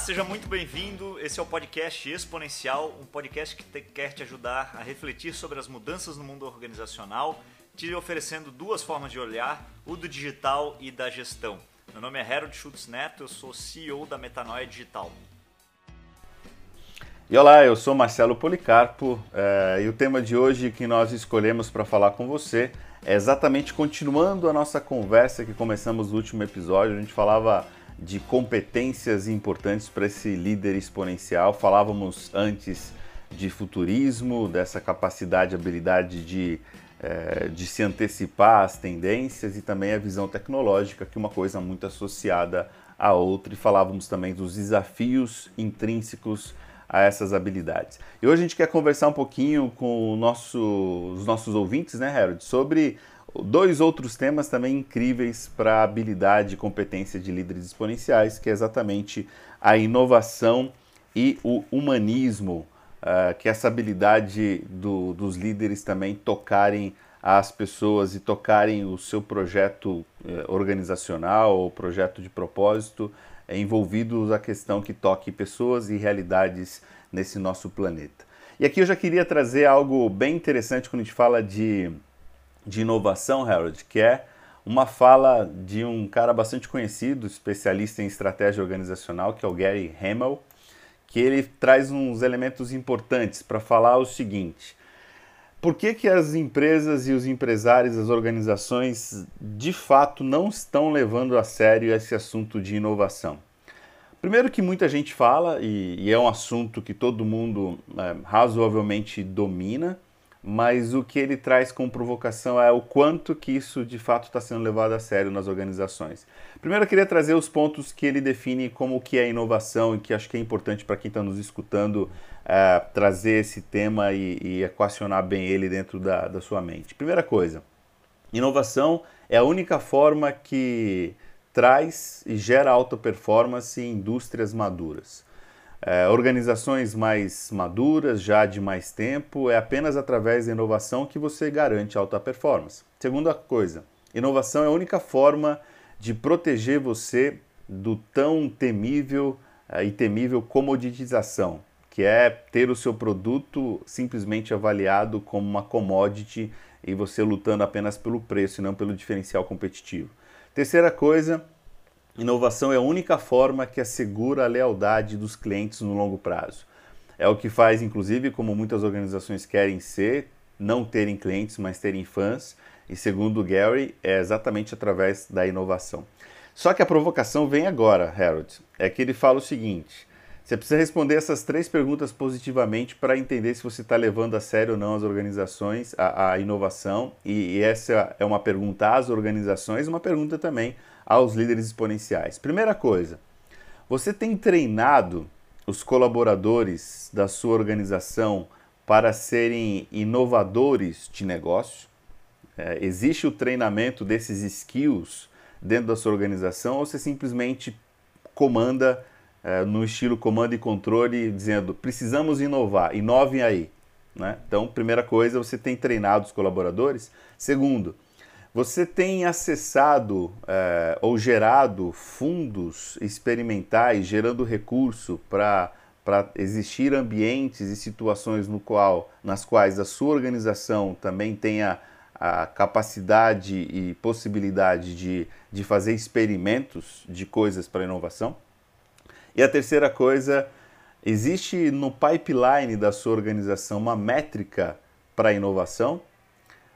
seja muito bem-vindo. Esse é o podcast Exponencial, um podcast que te, quer te ajudar a refletir sobre as mudanças no mundo organizacional, te oferecendo duas formas de olhar, o do digital e da gestão. Meu nome é Harold Schultz Neto, eu sou CEO da Metanoia Digital. E olá, eu sou Marcelo Policarpo é, e o tema de hoje que nós escolhemos para falar com você é exatamente continuando a nossa conversa que começamos no último episódio. A gente falava de competências importantes para esse líder exponencial. Falávamos antes de futurismo, dessa capacidade, habilidade de, é, de se antecipar às tendências e também a visão tecnológica, que é uma coisa muito associada à outra. E falávamos também dos desafios intrínsecos a essas habilidades. E hoje a gente quer conversar um pouquinho com nosso, os nossos ouvintes, né, Harold, sobre dois outros temas também incríveis para a habilidade e competência de líderes exponenciais, que é exatamente a inovação e o humanismo, uh, que é essa habilidade do, dos líderes também tocarem as pessoas e tocarem o seu projeto eh, organizacional ou projeto de propósito eh, envolvidos a questão que toque pessoas e realidades nesse nosso planeta. E aqui eu já queria trazer algo bem interessante quando a gente fala de de inovação, Harold, que é uma fala de um cara bastante conhecido, especialista em estratégia organizacional, que é o Gary Hamel, que ele traz uns elementos importantes para falar o seguinte: por que, que as empresas e os empresários, as organizações, de fato não estão levando a sério esse assunto de inovação? Primeiro que muita gente fala, e, e é um assunto que todo mundo é, razoavelmente domina, mas o que ele traz como provocação é o quanto que isso de fato está sendo levado a sério nas organizações. Primeiro eu queria trazer os pontos que ele define como que é inovação e que acho que é importante para quem está nos escutando uh, trazer esse tema e, e, equacionar bem ele dentro da, da sua mente. Primeira coisa, inovação é a única forma que traz e gera alta performance em indústrias maduras. É, organizações mais maduras, já de mais tempo, é apenas através da inovação que você garante alta performance. Segunda coisa, inovação é a única forma de proteger você do tão temível é, e temível comoditização, que é ter o seu produto simplesmente avaliado como uma commodity e você lutando apenas pelo preço e não pelo diferencial competitivo. Terceira coisa, Inovação é a única forma que assegura a lealdade dos clientes no longo prazo. É o que faz, inclusive, como muitas organizações querem ser, não terem clientes, mas terem fãs. E segundo Gary, é exatamente através da inovação. Só que a provocação vem agora, Harold. É que ele fala o seguinte: você precisa responder essas três perguntas positivamente para entender se você está levando a sério ou não as organizações, a, a inovação. E, e, essa é uma pergunta às organizações, uma pergunta também aos líderes exponenciais. Primeira coisa, você tem treinado os colaboradores da sua organização para serem inovadores de negócio? É, existe o treinamento desses skills dentro da sua organização ou você simplesmente comanda é, no estilo comando e controle, dizendo precisamos inovar, inovem aí? Né? Então, primeira coisa, você tem treinado os colaboradores. Segundo, você tem acessado é, ou gerado fundos experimentais, gerando recurso para existir ambientes e situações no qual, nas quais a sua organização também tenha a capacidade e possibilidade de, de fazer experimentos de coisas para inovação? E a terceira coisa, existe no pipeline da sua organização uma métrica para inovação?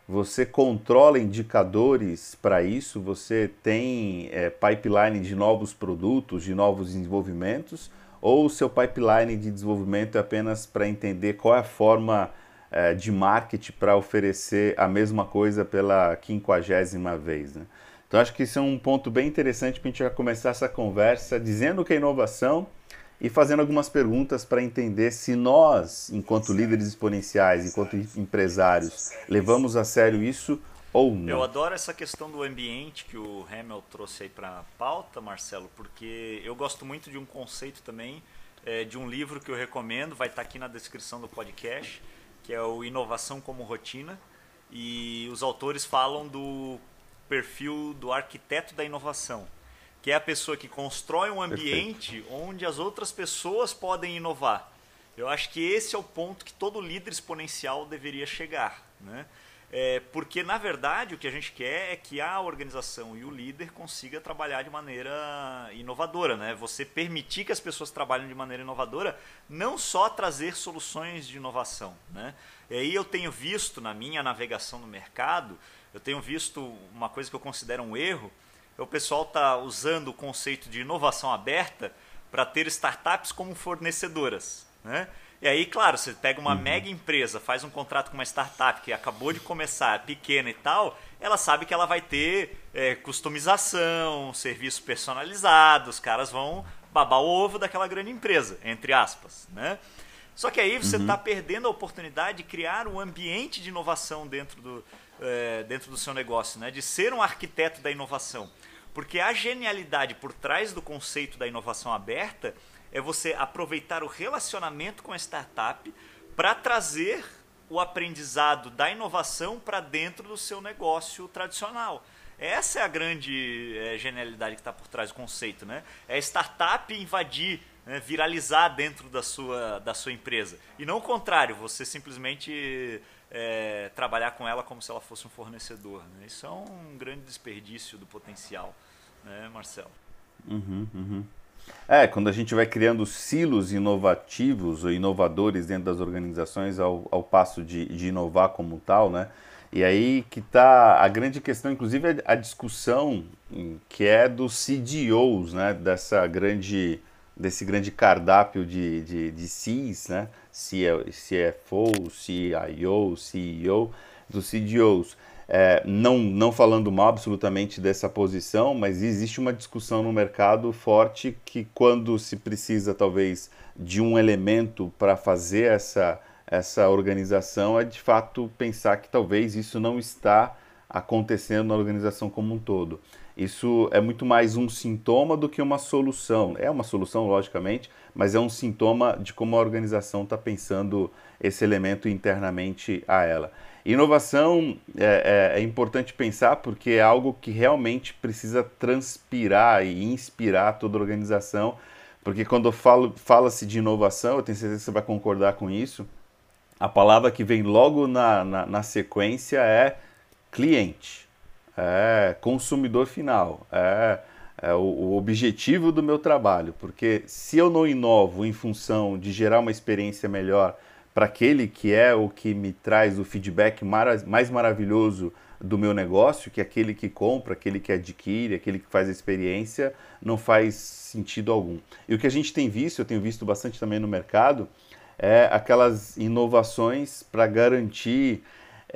Você controla indicadores para isso, você tem é, pipeline de novos produtos, de novos desenvolvimentos, ou o seu pipeline de desenvolvimento é apenas para entender qual é a forma é, de marketing para oferecer a mesma coisa pela quinquagésima vez. Né? Então acho que isso é um ponto bem interessante para a gente começar essa conversa dizendo que a inovação e fazendo algumas perguntas para entender se nós, enquanto líderes exponenciais, enquanto empresários, levamos a sério isso ou não. Eu adoro essa questão do ambiente que o Hamel trouxe aí para a pauta, Marcelo, porque eu gosto muito de um conceito também, é, de um livro que eu recomendo, vai estar tá aqui na descrição do podcast, que é o Inovação como Rotina, e os autores falam do perfil do arquiteto da inovação. Que é a pessoa que constrói um ambiente Perfeito. onde as outras pessoas podem inovar. Eu acho que esse é o ponto que todo líder exponencial deveria chegar. Né? É, porque, na verdade, o que a gente quer é que a organização e o líder consiga trabalhar de maneira inovadora. Né? Você permitir que as pessoas trabalhem de maneira inovadora, não só trazer soluções de inovação. Né? E aí eu tenho visto na minha navegação no mercado, eu tenho visto uma coisa que eu considero um erro, o pessoal está usando o conceito de inovação aberta para ter startups como fornecedoras. Né? E aí, claro, você pega uma uhum. mega empresa, faz um contrato com uma startup que acabou de começar, pequena e tal, ela sabe que ela vai ter é, customização, serviço personalizado, os caras vão babar o ovo daquela grande empresa, entre aspas. Né? Só que aí você está uhum. perdendo a oportunidade de criar um ambiente de inovação dentro do, é, dentro do seu negócio, né? de ser um arquiteto da inovação. Porque a genialidade por trás do conceito da inovação aberta é você aproveitar o relacionamento com a startup para trazer o aprendizado da inovação para dentro do seu negócio tradicional. Essa é a grande é, genialidade que está por trás do conceito. Né? É startup invadir né, viralizar dentro da sua, da sua empresa. E não o contrário, você simplesmente é, trabalhar com ela como se ela fosse um fornecedor. Né? Isso é um grande desperdício do potencial, né, Marcelo? Uhum, uhum. É, quando a gente vai criando silos inovativos ou inovadores dentro das organizações ao, ao passo de, de inovar como tal, né? E aí que está a grande questão, inclusive a discussão que é dos CDOs, né? Dessa grande desse grande cardápio de, de, de Cs, né? CFO, CIO, CEO, dos CDOs. É, não, não falando mal absolutamente dessa posição, mas existe uma discussão no mercado forte que quando se precisa talvez de um elemento para fazer essa, essa organização é de fato pensar que talvez isso não está acontecendo na organização como um todo. Isso é muito mais um sintoma do que uma solução. É uma solução, logicamente, mas é um sintoma de como a organização está pensando esse elemento internamente a ela. Inovação é, é, é, importante pensar porque é algo que realmente precisa transpirar e inspirar toda a organização. Porque quando fala-se de inovação, eu tenho certeza que você vai concordar com isso, a palavra que vem logo na, na, na sequência é cliente é consumidor final, é, é o, o, objetivo do meu trabalho, porque se eu não inovo em função de gerar uma experiência melhor para aquele que é o que me traz o feedback mais maravilhoso do meu negócio, que é aquele que compra, aquele que adquire, aquele que faz a experiência, não faz sentido algum. E o que a gente tem visto, eu tenho visto bastante também no mercado, é aquelas inovações para garantir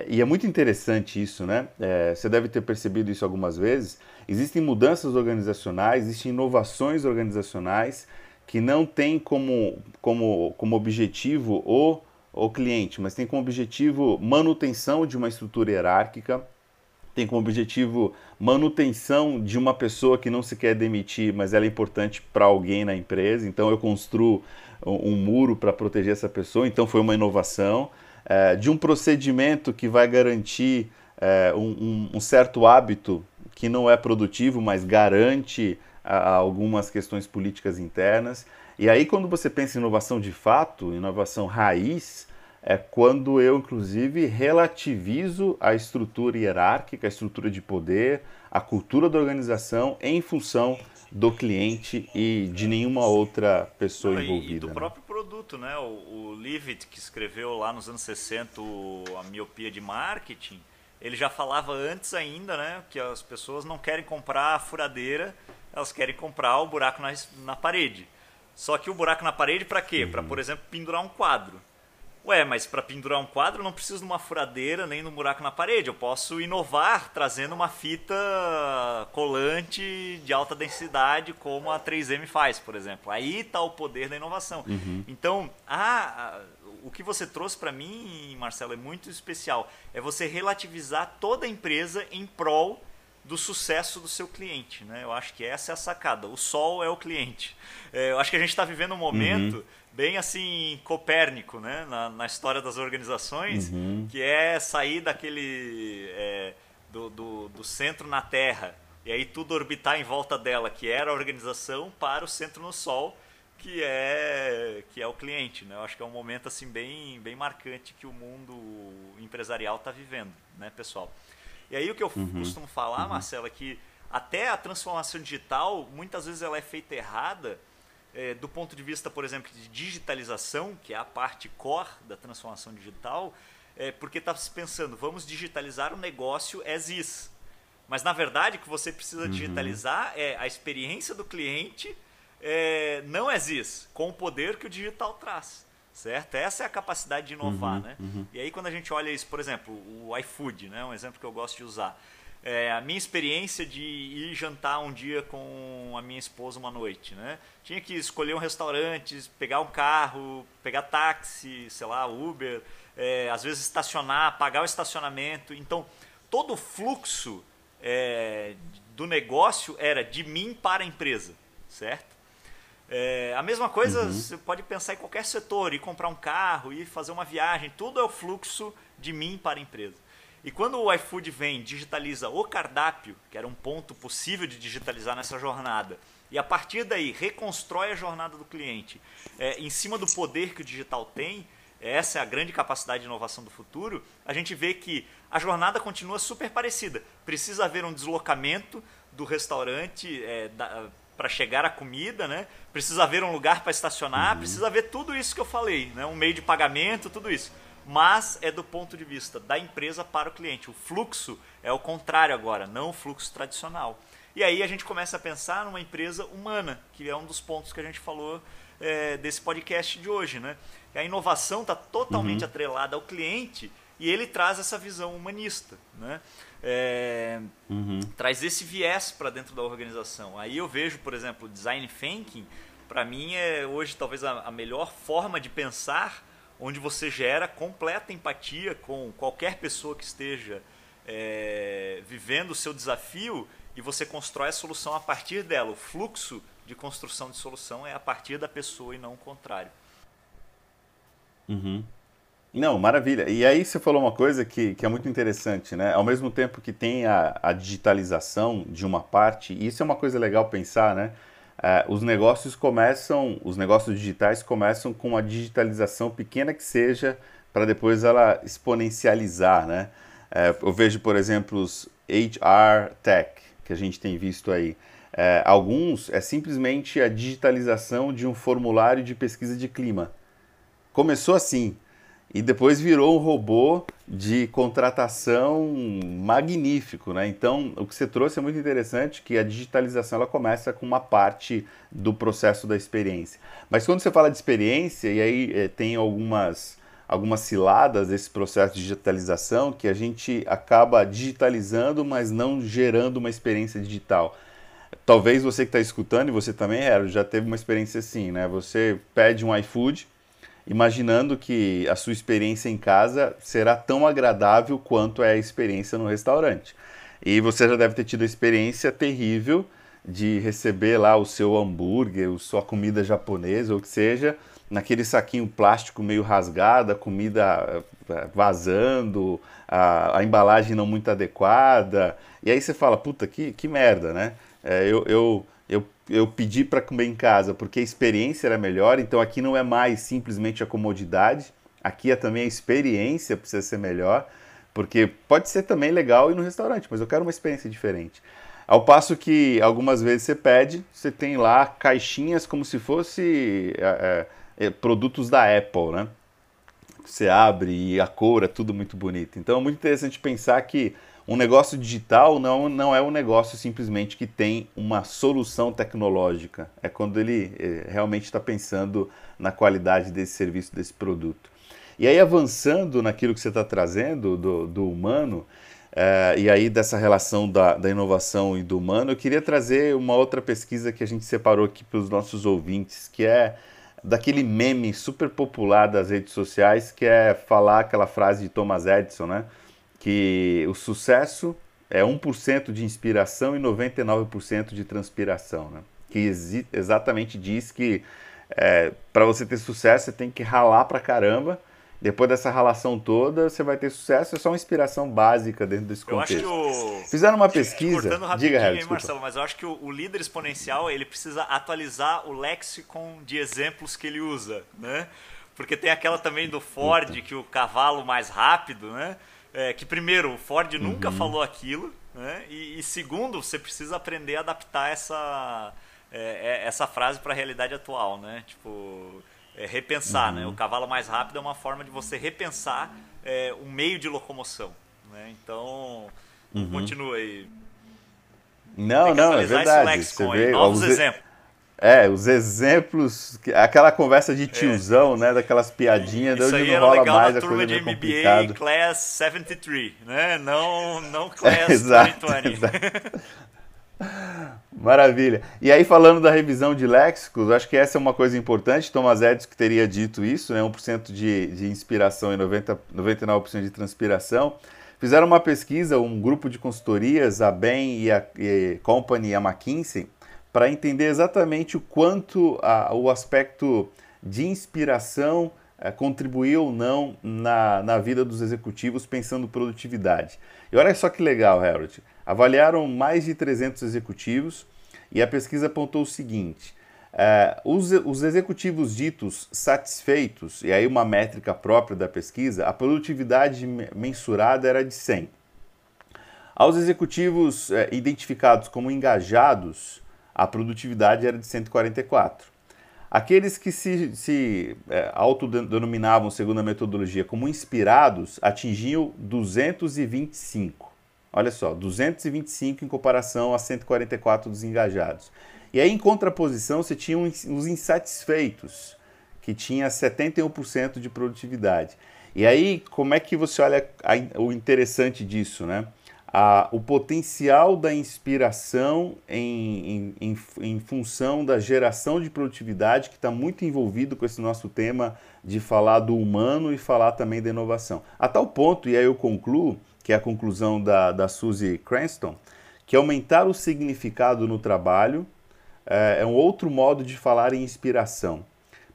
e é muito interessante isso, né? É, você deve ter percebido isso algumas vezes. Existem mudanças organizacionais, existem inovações organizacionais que não têm como, como, como objetivo o, o cliente, mas tem como objetivo manutenção de uma estrutura hierárquica, tem como objetivo manutenção de uma pessoa que não se quer demitir, mas ela é importante para alguém na empresa. Então eu construo um muro para proteger essa pessoa. Então foi uma inovação é, de um procedimento que vai garantir é, um, um, certo hábito que não é produtivo, mas garante a, a algumas questões políticas internas. E aí, quando você pensa em inovação de fato, inovação raiz, é quando eu, inclusive, relativizo a estrutura hierárquica, a estrutura de poder, a cultura da organização em função do cliente e de nenhuma outra pessoa envolvida. E do né? próprio produto, né? O, o Leavitt, que escreveu lá nos anos 60 a miopia de marketing, ele já falava antes ainda, né, que as pessoas não querem comprar a furadeira, elas querem comprar o buraco na, na parede. Só que o buraco na parede para quê? Uhum. Para, por exemplo, pendurar um quadro. Ué, mas para pendurar um quadro eu não preciso de uma furadeira nem de um buraco na parede. Eu posso inovar trazendo uma fita colante de alta densidade, como a 3M faz, por exemplo. Aí está o poder da inovação. Uhum. Então, a, o que você trouxe para mim, Marcelo, é muito especial. É você relativizar toda a empresa em prol do sucesso do seu cliente. Né? Eu acho que essa é a sacada. O sol é o cliente. É, eu acho que a gente está vivendo um momento uhum. bem assim copérnico né? na, na história das organizações, uhum. que é sair daquele é, do, do, do, centro na terra. e aí tudo orbitar em volta dela, que era a organização, para o centro no sol, que é que é o cliente, né? Eu acho que é um momento assim bem bem marcante que o mundo empresarial está vivendo, né, pessoal? E aí o que eu uhum. costumo falar, uhum. Marcelo, é que até a transformação digital muitas vezes ela é feita errada é, do ponto de vista, por exemplo, de digitalização, que é a parte core da transformação digital, é, porque está se pensando, vamos digitalizar o negócio as is. Mas na verdade o que você precisa uhum. digitalizar é a experiência do cliente é, não existe, com o poder que o digital traz. Certo? Essa é a capacidade de inovar. Uhum, né? Uhum. E aí, quando a gente olha isso, por exemplo, o iFood, né? um exemplo que eu gosto de usar. É, a minha experiência de ir jantar um dia com a minha esposa uma noite. Né? Tinha que escolher um restaurante, pegar um carro, pegar táxi, sei lá, Uber, é, às vezes estacionar, pagar o estacionamento. Então, todo o fluxo é, do negócio era de mim para a empresa, certo? É, a mesma coisa uhum. você pode pensar em qualquer setor, ir comprar um carro, ir fazer uma viagem, tudo é o fluxo de mim para a empresa. E quando o iFood vem, digitaliza o cardápio, que era um ponto possível de digitalizar nessa jornada, e a partir daí reconstrói a jornada do cliente é, em cima do poder que o digital tem, essa é a grande capacidade de inovação do futuro, a gente vê que a jornada continua super parecida. Precisa haver um deslocamento do restaurante é, para chegar à comida, né? precisa haver um lugar para estacionar, uhum. precisa haver tudo isso que eu falei, né? um meio de pagamento, tudo isso. Mas é do ponto de vista da empresa para o cliente. O fluxo é o contrário agora, não o fluxo tradicional. E aí a gente começa a pensar numa empresa humana, que é um dos pontos que a gente falou é, desse podcast de hoje. Né? A inovação está totalmente uhum. atrelada ao cliente e ele traz essa visão humanista. Né? É, uhum. Traz esse viés para dentro da organização. Aí eu vejo, por exemplo, design thinking, para mim é hoje talvez a, a melhor forma de pensar onde você gera completa empatia com qualquer pessoa que esteja é, vivendo o seu desafio e você constrói a solução a partir dela. O fluxo de construção de solução é a partir da pessoa e não o contrário. Uhum. Não, maravilha. E aí você falou uma coisa que, que é muito interessante, né? Ao mesmo tempo que tem a, a digitalização de uma parte, e isso é uma coisa legal pensar, né? É, os negócios começam, os negócios digitais começam com uma digitalização pequena que seja, para depois ela exponencializar, né? É, eu vejo, por exemplo, os HR Tech, que a gente tem visto aí. É, alguns é simplesmente a digitalização de um formulário de pesquisa de clima. Começou assim, e depois virou um robô de contratação magnífico, né? Então, o que você trouxe é muito interessante, que a digitalização ela começa com uma parte do processo da experiência. Mas quando você fala de experiência, e aí é, tem algumas, algumas ciladas desse processo de digitalização, que a gente acaba digitalizando, mas não gerando uma experiência digital. Talvez você que está escutando, e você também era, já teve uma experiência assim, né? Você pede um iFood, imaginando que a sua experiência em casa será tão agradável quanto é a experiência no restaurante. E você já deve ter tido a experiência terrível de receber lá o seu hambúrguer, a sua comida japonesa, ou que seja, naquele saquinho plástico meio rasgado, a comida eh, vazando, a, a, embalagem não muito adequada. E aí você fala, puta, que, que merda, né? É, eu, eu eu, pedi para comer em casa porque a experiência era melhor, então aqui não é mais simplesmente a comodidade, aqui é também a experiência precisa ser melhor, porque pode ser também legal ir no restaurante, mas eu quero uma experiência diferente. Ao passo que algumas vezes você pede, você tem lá caixinhas como se fosse é, é, é produtos da Apple, né? Você abre e a cor é tudo muito bonito. Então é muito interessante pensar que um negócio digital não, não é um negócio simplesmente que tem uma solução tecnológica. É quando ele é, realmente está pensando na qualidade desse serviço, desse produto. E aí, avançando naquilo que você está trazendo do, do humano, é, e aí dessa relação da, da inovação e do humano, eu queria trazer uma outra pesquisa que a gente separou aqui para os nossos ouvintes, que é daquele meme super popular das redes sociais, que é falar aquela frase de Thomas Edison, né? Que o sucesso é 1% de inspiração e 99% de transpiração, né? que exatamente diz que é, para você ter sucesso você tem que ralar pra caramba depois dessa relação toda, você vai ter sucesso. É só uma inspiração básica dentro desse contexto. Eu acho que o... Fizeram uma pesquisa. Diga, Harry, Marcelo, mas eu acho que o, o, líder exponencial ele precisa atualizar o lexicon de exemplos que ele usa, né? Porque tem aquela também do Ford, que o cavalo mais rápido, né? É, que primeiro, o Ford nunca uhum. falou aquilo, né? E, e, segundo, você precisa aprender a adaptar essa, é, é essa frase para a realidade atual, né? Tipo, é, repensar, né? uhum. né? O cavalo mais rápido é uma forma de você repensar é, um meio de locomoção, né? Então, uhum. continua aí. Não, não, é verdade. Você vê, novos exemplos. É, os exemplos, aquela conversa de tiozão, é. né, daquelas piadinhas, Isso hoje não rola mais a coisa de MBA complicado. Class 73, né? Não, não Class exato, 2020. Exato. Maravilha. E aí, falando da revisão de léxicos, acho que essa é uma coisa importante. Thomas Edison que teria dito isso, né? 1% de, de inspiração e 90, 99% de transpiração. Fizeram uma pesquisa, um grupo de consultorias, a Bain e a e Company e a McKinsey, para entender exatamente o quanto a, o aspecto de inspiração é, contribuiu ou não na, na vida dos executivos pensando produtividade. E olha só que legal, Harold. Avaliaram mais de 300 executivos e a pesquisa apontou o seguinte: é, os, os executivos ditos satisfeitos, e aí uma métrica própria da pesquisa, a produtividade mensurada era de 100. Aos executivos é, identificados como engajados, a produtividade era de 144. Aqueles que se, se é, autodenominavam, segundo a metodologia, como inspirados, atingiam 225. Olha só, 225 em comparação a 144 dos engajados. E aí, em contraposição, você tinha os insatisfeitos, que tinha 71% de produtividade. E aí, como é que você olha o interessante disso, né? A, o potencial da inspiração em, em, em, em função da geração de produtividade, que está muito envolvido com esse nosso tema de falar do humano e falar também da inovação. A tal ponto, e aí eu concluo, que é a conclusão da, da Suzy Cranston, que aumentar o significado no trabalho é, é um outro modo de falar em inspiração.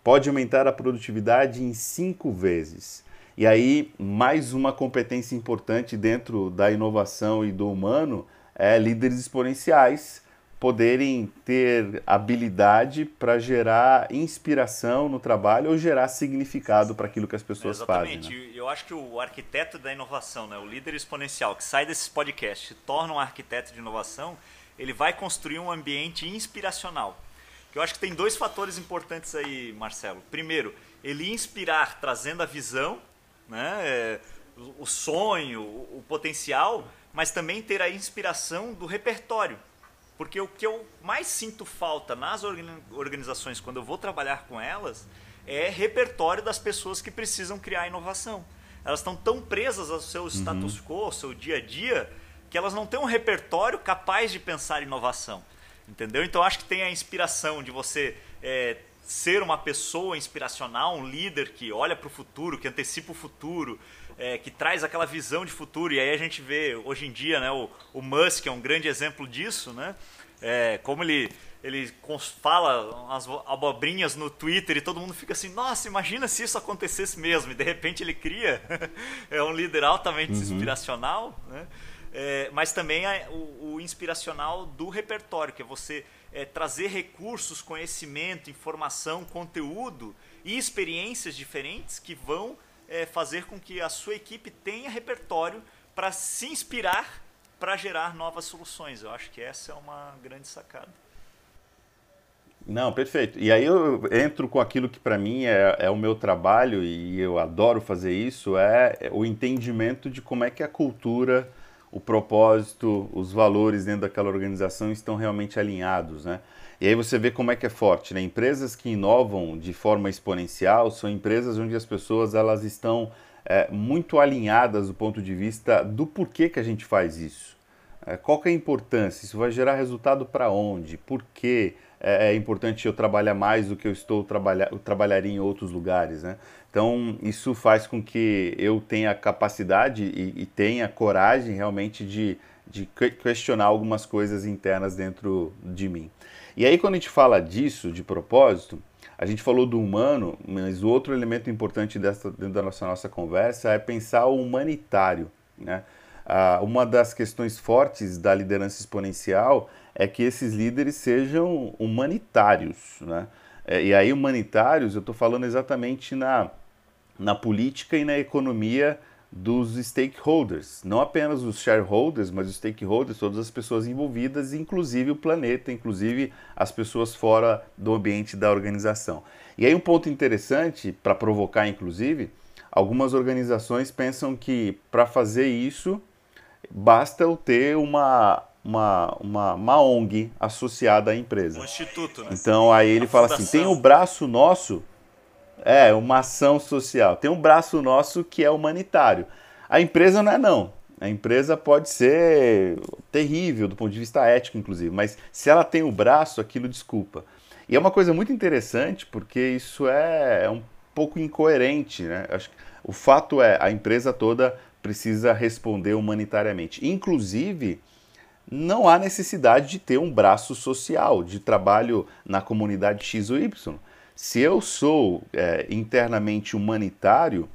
Pode aumentar a produtividade em cinco vezes. E aí, mais uma competência importante dentro da inovação e do humano é líderes exponenciais, poderem ter habilidade para gerar inspiração no trabalho ou gerar significado para aquilo que as pessoas Exatamente. fazem. Né? Eu acho que o arquiteto da inovação, né, o líder exponencial que sai desse podcast e torna um arquiteto de inovação, ele vai construir um ambiente inspiracional. Eu acho que tem dois fatores importantes aí, Marcelo. Primeiro, ele inspirar trazendo a visão, né, é, o sonho, o potencial, mas também ter a inspiração do repertório porque o que eu mais sinto falta nas organizações quando eu vou trabalhar com elas é repertório das pessoas que precisam criar inovação. Elas estão tão presas ao seu status uhum. quo, ao seu dia a dia, que elas não têm um repertório capaz de pensar inovação. Entendeu? Então acho que tem a inspiração de você é, ser uma pessoa inspiracional, um líder que olha para o futuro, que antecipa o futuro, é, que traz aquela visão de futuro. E aí a gente vê hoje em dia, né, o, o Musk é um grande exemplo disso, né? É, como ele ele fala umas abobrinhas no Twitter e todo mundo fica assim, nossa, imagina se isso acontecesse mesmo. E de repente ele cria, é um líder altamente uhum. inspiracional, né? É, mas também é o, o, inspiracional do repertório, que é você é, trazer recursos, conhecimento, informação, conteúdo e experiências diferentes que vão é, fazer com que a sua equipe tenha repertório para se inspirar para gerar novas soluções. Eu acho que essa é uma grande sacada. Não, perfeito. E aí eu entro com aquilo que para mim é, é, o meu trabalho e eu adoro fazer isso, é, o entendimento de como é que a cultura, o propósito, os valores dentro daquela organização estão realmente alinhados, né? E aí você vê como é que é forte, né? Empresas que inovam de forma exponencial são empresas onde as pessoas elas estão é, muito alinhadas do ponto de vista do porquê que a gente faz isso. É, qual que é a importância? Isso vai gerar resultado para onde? Por que é, é, importante eu trabalhar mais do que eu estou trabalhar, eu trabalharia em outros lugares, né? Então isso faz com que eu tenha capacidade e, e tenha coragem realmente de, de questionar algumas coisas internas dentro de mim. E aí, quando a gente fala disso, de propósito, A gente falou do humano, mas o outro elemento importante dessa, dentro da nossa, nossa conversa é pensar o humanitário. Né? Ah, uma das questões fortes da liderança exponencial é que esses líderes sejam humanitários. Né? É, e aí, humanitários, eu estou falando exatamente na, na política e na economia dos stakeholders, não apenas os shareholders, mas os stakeholders, todas as pessoas envolvidas, inclusive o planeta, inclusive as pessoas fora do ambiente da organização. E aí um ponto interessante para provocar, inclusive, algumas organizações pensam que para fazer isso basta eu ter uma uma, uma, uma ONG associada à empresa. Um instituto, né? Então aí ele fala assim: tem o braço nosso é, uma ação social. Tem um braço nosso que é humanitário. A empresa não é não. A empresa pode ser terrível do ponto de vista ético, inclusive, mas se ela tem o braço, aquilo desculpa. E é uma coisa muito interessante porque isso é, é um pouco incoerente, né? Acho que o fato é a empresa toda precisa responder humanitariamente. Inclusive, não há necessidade de ter um braço social de trabalho na comunidade X ou Y. Se eu sou é, internamente humanitário,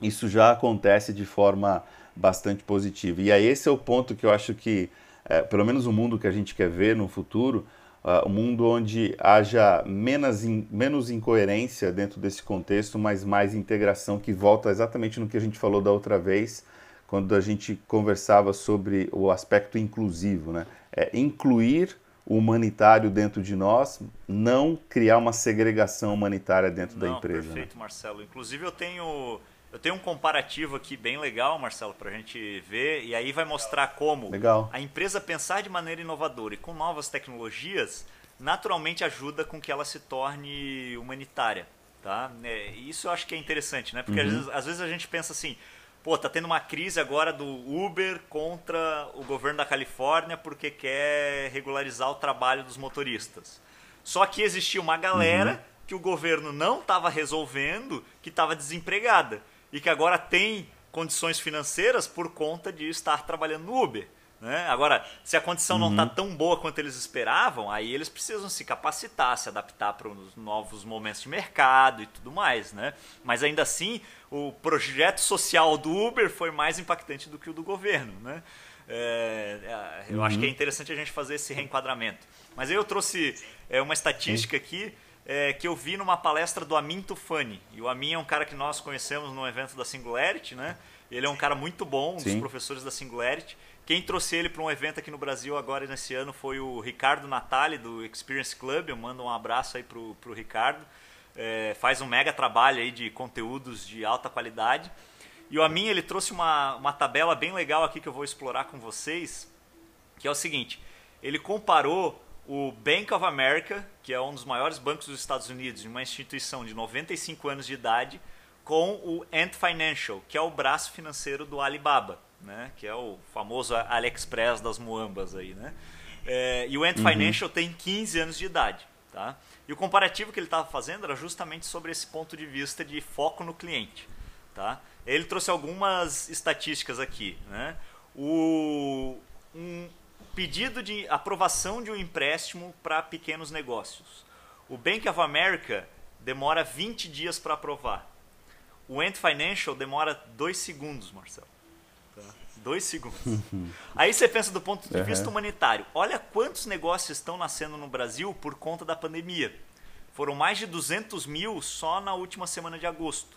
isso já acontece de forma bastante positiva. E aí esse é o ponto que eu acho que, é, pelo menos o mundo que a gente quer ver no futuro, uh, um mundo onde haja menos, in, menos incoerência dentro desse contexto, mas mais integração, que volta exatamente no que a gente falou da outra vez, quando a gente conversava sobre o aspecto inclusivo, né? É incluir humanitário dentro de nós, não criar uma segregação humanitária dentro não, da empresa. Né? Perfeito, né? Marcelo. Inclusive eu tenho eu tenho um comparativo aqui bem legal, Marcelo, para a gente ver e aí vai mostrar como legal. a empresa pensar de maneira inovadora e com novas tecnologias naturalmente ajuda com que ela se torne humanitária, tá? É, isso eu acho que é interessante, né? Porque uhum. às, vezes, às vezes a gente pensa assim, pô, tá tendo uma crise agora do Uber contra o governo da Califórnia porque quer regularizar o trabalho dos motoristas. Só que existia uma galera uhum. que o governo não estava resolvendo, que estava desempregada e que agora tem condições financeiras por conta de estar trabalhando no Uber. Né? Agora, se a condição uhum. não está tão boa quanto eles esperavam, aí eles precisam se capacitar, se adaptar para os novos momentos de mercado e tudo mais. Né? Mas ainda assim, o projeto social do Uber foi mais impactante do que o do governo. Né? É, é eu uhum. acho que é uhum. interessante a gente fazer esse reenquadramento. Mas aí eu trouxe é, uma estatística aqui é, que eu vi numa palestra do Amin Tufani. E o Amin é um cara que nós conhecemos no evento da Singularity, né? Ele é um cara muito bom, um Sim. dos professores da Singularity. Quem trouxe ele para um evento aqui no Brasil agora nesse ano foi o Ricardo Natali, do Experience Club. Eu mando um abraço aí pro, pro Ricardo. É, faz um mega trabalho aí de conteúdos de alta qualidade. E o Amin, ele trouxe uma, uma tabela bem legal aqui que eu vou explorar com vocês, que é o seguinte. Ele comparou o Bank of America, que é um dos maiores bancos dos Estados Unidos, uma instituição de 95 anos de idade, com o Ant Financial, que é o braço financeiro do Alibaba né? Que é o famoso AliExpress das muambas aí, né? É, e o Ant uhum. Financial tem 15 anos de idade, tá? E o comparativo que ele estava fazendo era justamente sobre esse ponto de vista de foco no cliente, tá? Ele trouxe algumas estatísticas aqui, né? O um pedido de aprovação de um empréstimo para pequenos negócios. O Bank of America demora 20 dias para aprovar. O Ant Financial demora 2 segundos, Marcelo. Dois segundos. Aí você pensa do ponto de uhum. vista humanitário. Olha quantos negócios estão nascendo no Brasil por conta da pandemia. Foram mais de 200 mil só na última semana de agosto.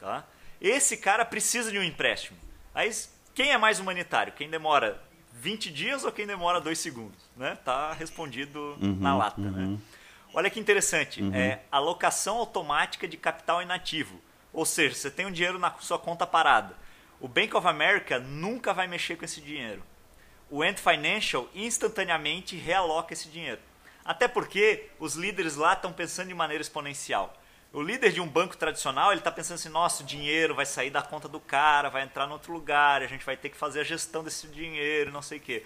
Tá? Esse cara precisa de um empréstimo. Aí quem é mais humanitário? Quem demora 20 dias ou quem demora dois segundos? Né? Tá respondido uhum, na lata. Né? Uhum. Né? Olha que interessante. Uhum. É alocação automática de capital inativo. Ou seja, você tem um dinheiro na sua conta parada o Bank of America nunca vai mexer com esse dinheiro. O Ant Financial instantaneamente realoca esse dinheiro. Até porque os líderes lá estão pensando de maneira exponencial. O líder de um banco tradicional, ele está pensando assim, nossa, o dinheiro vai sair da conta do cara, vai entrar em outro lugar, a gente vai ter que fazer a gestão desse dinheiro, não sei o quê.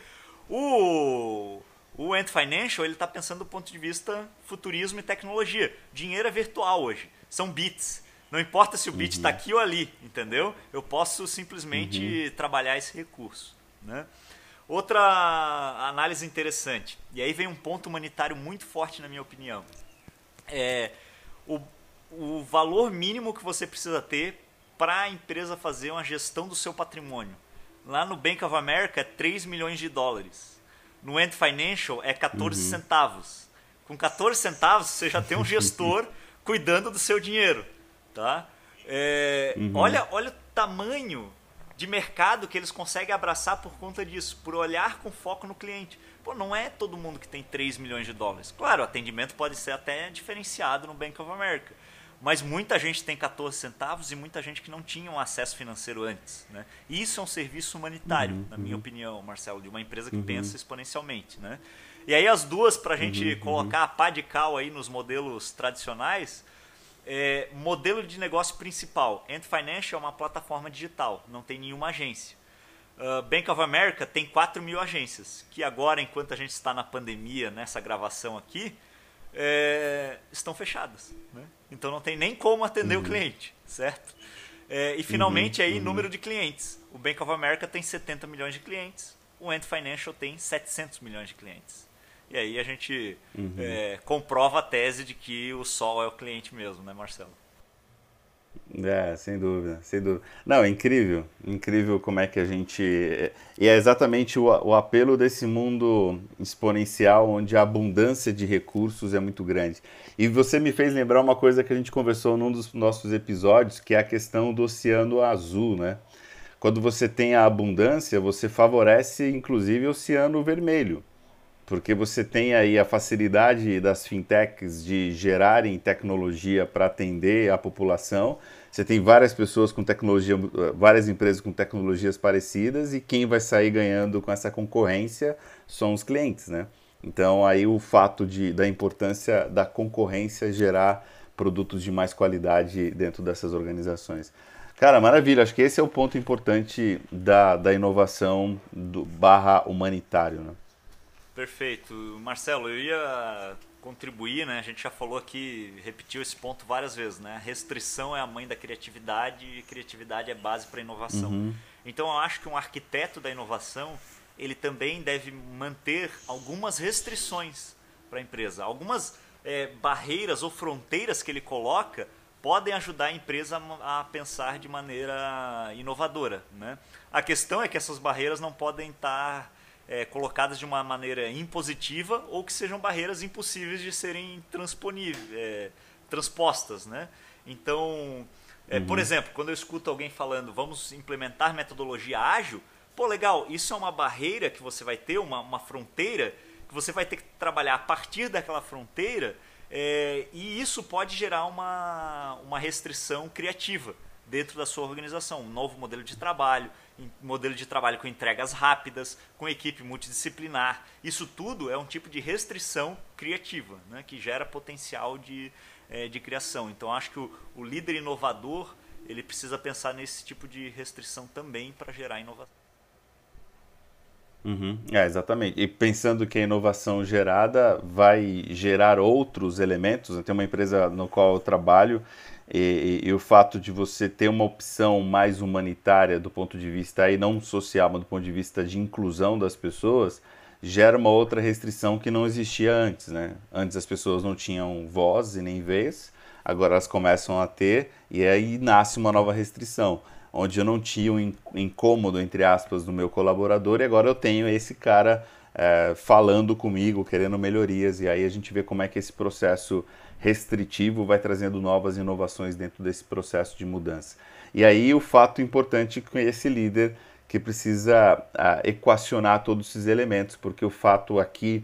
O, o Ant Financial, ele está pensando do ponto de vista futurismo e tecnologia. Dinheiro é virtual hoje, são bits. Não importa se o bit está uhum. aqui ou ali, entendeu? Eu posso simplesmente uhum. trabalhar esse recurso. Né? Outra análise interessante, e aí vem um ponto humanitário muito forte na minha opinião. É, o, o valor mínimo que você precisa ter para a empresa fazer uma gestão do seu patrimônio. Lá no Bank of America é 3 milhões de dólares. No Ant Financial é 14 uhum. centavos. Com 14 centavos você já tem um gestor cuidando do seu dinheiro. Tá? É, uhum. olha, olha o tamanho de mercado que eles conseguem abraçar por conta disso, por olhar com foco no cliente. Pô, não é todo mundo que tem 3 milhões de dólares. Claro, o atendimento pode ser até diferenciado no Bank of America mas muita gente tem 14 centavos e muita gente que não tinha um acesso financeiro antes. Né? E isso é um serviço humanitário, uhum, na minha uhum. opinião, Marcelo, de uma empresa que uhum. pensa exponencialmente. Né? E aí as duas, para a gente uhum, uhum. colocar a pá de cal aí nos modelos tradicionais, é, modelo de negócio principal. Ant Financial é uma plataforma digital, não tem nenhuma agência. Uh, Bank of America tem 4 mil agências, que agora, enquanto a gente está na pandemia, nessa gravação aqui, é, estão fechadas. Né? Então não tem nem como atender uhum. o cliente, certo? É, e finalmente uhum, aí, uhum. número de clientes. O Bank of America tem 70 milhões de clientes, o Ant Financial tem 700 milhões de clientes. E aí a gente uhum. é, comprova a tese de que o sol é o cliente mesmo, né, Marcelo? É, sem dúvida, sem dúvida. Não, é incrível, incrível como é que a gente. E é exatamente o, o apelo desse mundo exponencial, onde a abundância de recursos é muito grande. E você me fez lembrar uma coisa que a gente conversou num dos nossos episódios, que é a questão do oceano azul, né? Quando você tem a abundância, você favorece inclusive o oceano vermelho porque você tem aí a facilidade das fintechs de gerarem tecnologia para atender a população. Você tem várias pessoas com tecnologia, várias empresas com tecnologias parecidas e quem vai sair ganhando com essa concorrência são os clientes, né? Então aí o fato de, da importância da concorrência gerar produtos de mais qualidade dentro dessas organizações. Cara, maravilha. Acho que esse é o ponto importante da, da inovação do barra humanitário, né? Perfeito. Marcelo, eu ia contribuir, né? A gente já falou aqui, repetiu esse ponto várias vezes, né? Restrição é a mãe da criatividade e criatividade é base para a inovação. Uhum. Então eu acho que um arquiteto da inovação, ele também deve manter algumas restrições para a empresa. Algumas é, barreiras ou fronteiras que ele coloca podem ajudar a empresa a pensar de maneira inovadora, né? A questão é que essas barreiras não podem estar é, colocadas de uma maneira impositiva ou que sejam barreiras impossíveis de serem é, transpostas. Né? Então, é, uhum. por exemplo, quando eu escuto alguém falando vamos implementar metodologia ágil, pô, legal, isso é uma barreira que você vai ter, uma, uma fronteira que você vai ter que trabalhar a partir daquela fronteira é, e isso pode gerar uma, uma restrição criativa dentro da sua organização, um novo modelo de trabalho, modelo de trabalho com entregas rápidas, com equipe multidisciplinar. Isso tudo é um tipo de restrição criativa, né, que gera potencial de, é, de criação. Então, acho que o, o líder inovador ele precisa pensar nesse tipo de restrição também para gerar inovação. Uhum, é, exatamente. E pensando que a inovação gerada vai gerar outros elementos, né? tem uma empresa no qual eu trabalho e, e, e, o fato de você ter uma opção mais humanitária do ponto de vista aí não social, mas do ponto de vista de inclusão das pessoas, gera uma outra restrição que não existia antes, né? Antes as pessoas não tinham voz e nem vez, agora elas começam a ter e aí nasce uma nova restrição, onde eu não tinha um incômodo entre aspas do meu colaborador e agora eu tenho esse cara é, falando comigo, querendo melhorias e aí a gente vê como é que esse processo restritivo vai trazendo novas inovações dentro desse processo de mudança. E aí o fato importante com esse líder que precisa uh, equacionar todos esses elementos, porque o fato aqui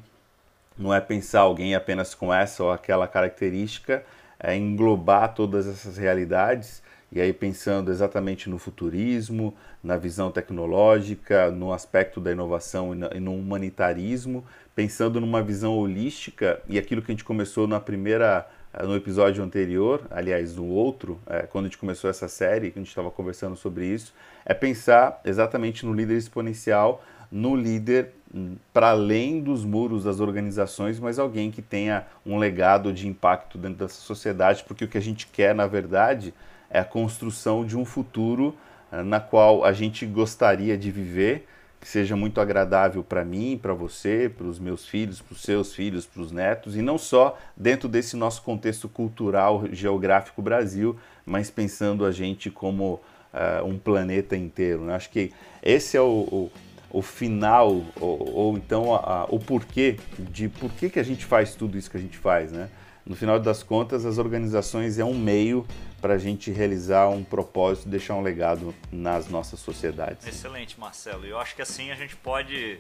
não é pensar alguém apenas com essa ou aquela característica, é englobar todas essas realidades e aí pensando exatamente no futurismo, na visão tecnológica, no aspecto da inovação e no humanitarismo, pensando numa visão holística e aquilo que a gente começou na primeira no episódio anterior, aliás, no outro, é, quando a gente começou essa série, a gente estava conversando sobre isso, é pensar exatamente no líder exponencial, no líder hum, para além dos muros das organizações, mas alguém que tenha um legado de impacto dentro da sociedade, porque o que a gente quer, na verdade, é a construção de um futuro uh, na qual a gente gostaria de viver que seja muito agradável para mim, para você, para os meus filhos, para os seus filhos, para os netos, e não só dentro desse nosso contexto cultural, geográfico Brasil, mas pensando a gente como uh, um planeta inteiro. Né? Acho que esse é o, o, o final, ou, ou então a, a, o porquê de por que, que a gente faz tudo isso que a gente faz. Né? No final das contas, as organizações é um meio para a gente realizar um propósito, deixar um legado nas nossas sociedades. Excelente, Marcelo. Eu acho que assim a gente pode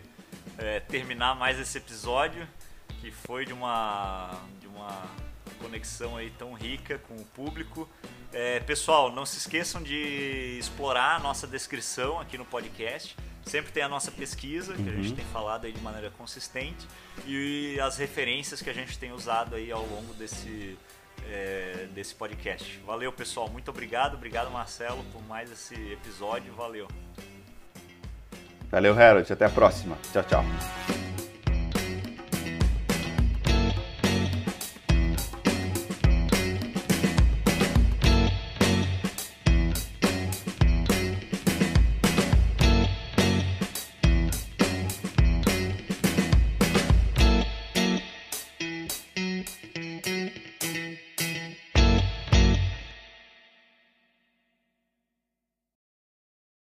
é, terminar mais esse episódio, que foi de uma, de uma conexão aí tão rica com o público. É, pessoal, não se esqueçam de explorar a nossa descrição aqui no podcast. Sempre tem a nossa pesquisa, que uhum. a gente uhum. tem falado aí de maneira consistente, e as referências que a gente tem usado aí ao longo desse, é, desse podcast. Valeu, pessoal. Muito obrigado. Obrigado, Marcelo, por mais esse episódio. Valeu. Valeu, Harold. Até a próxima. Tchau, tchau.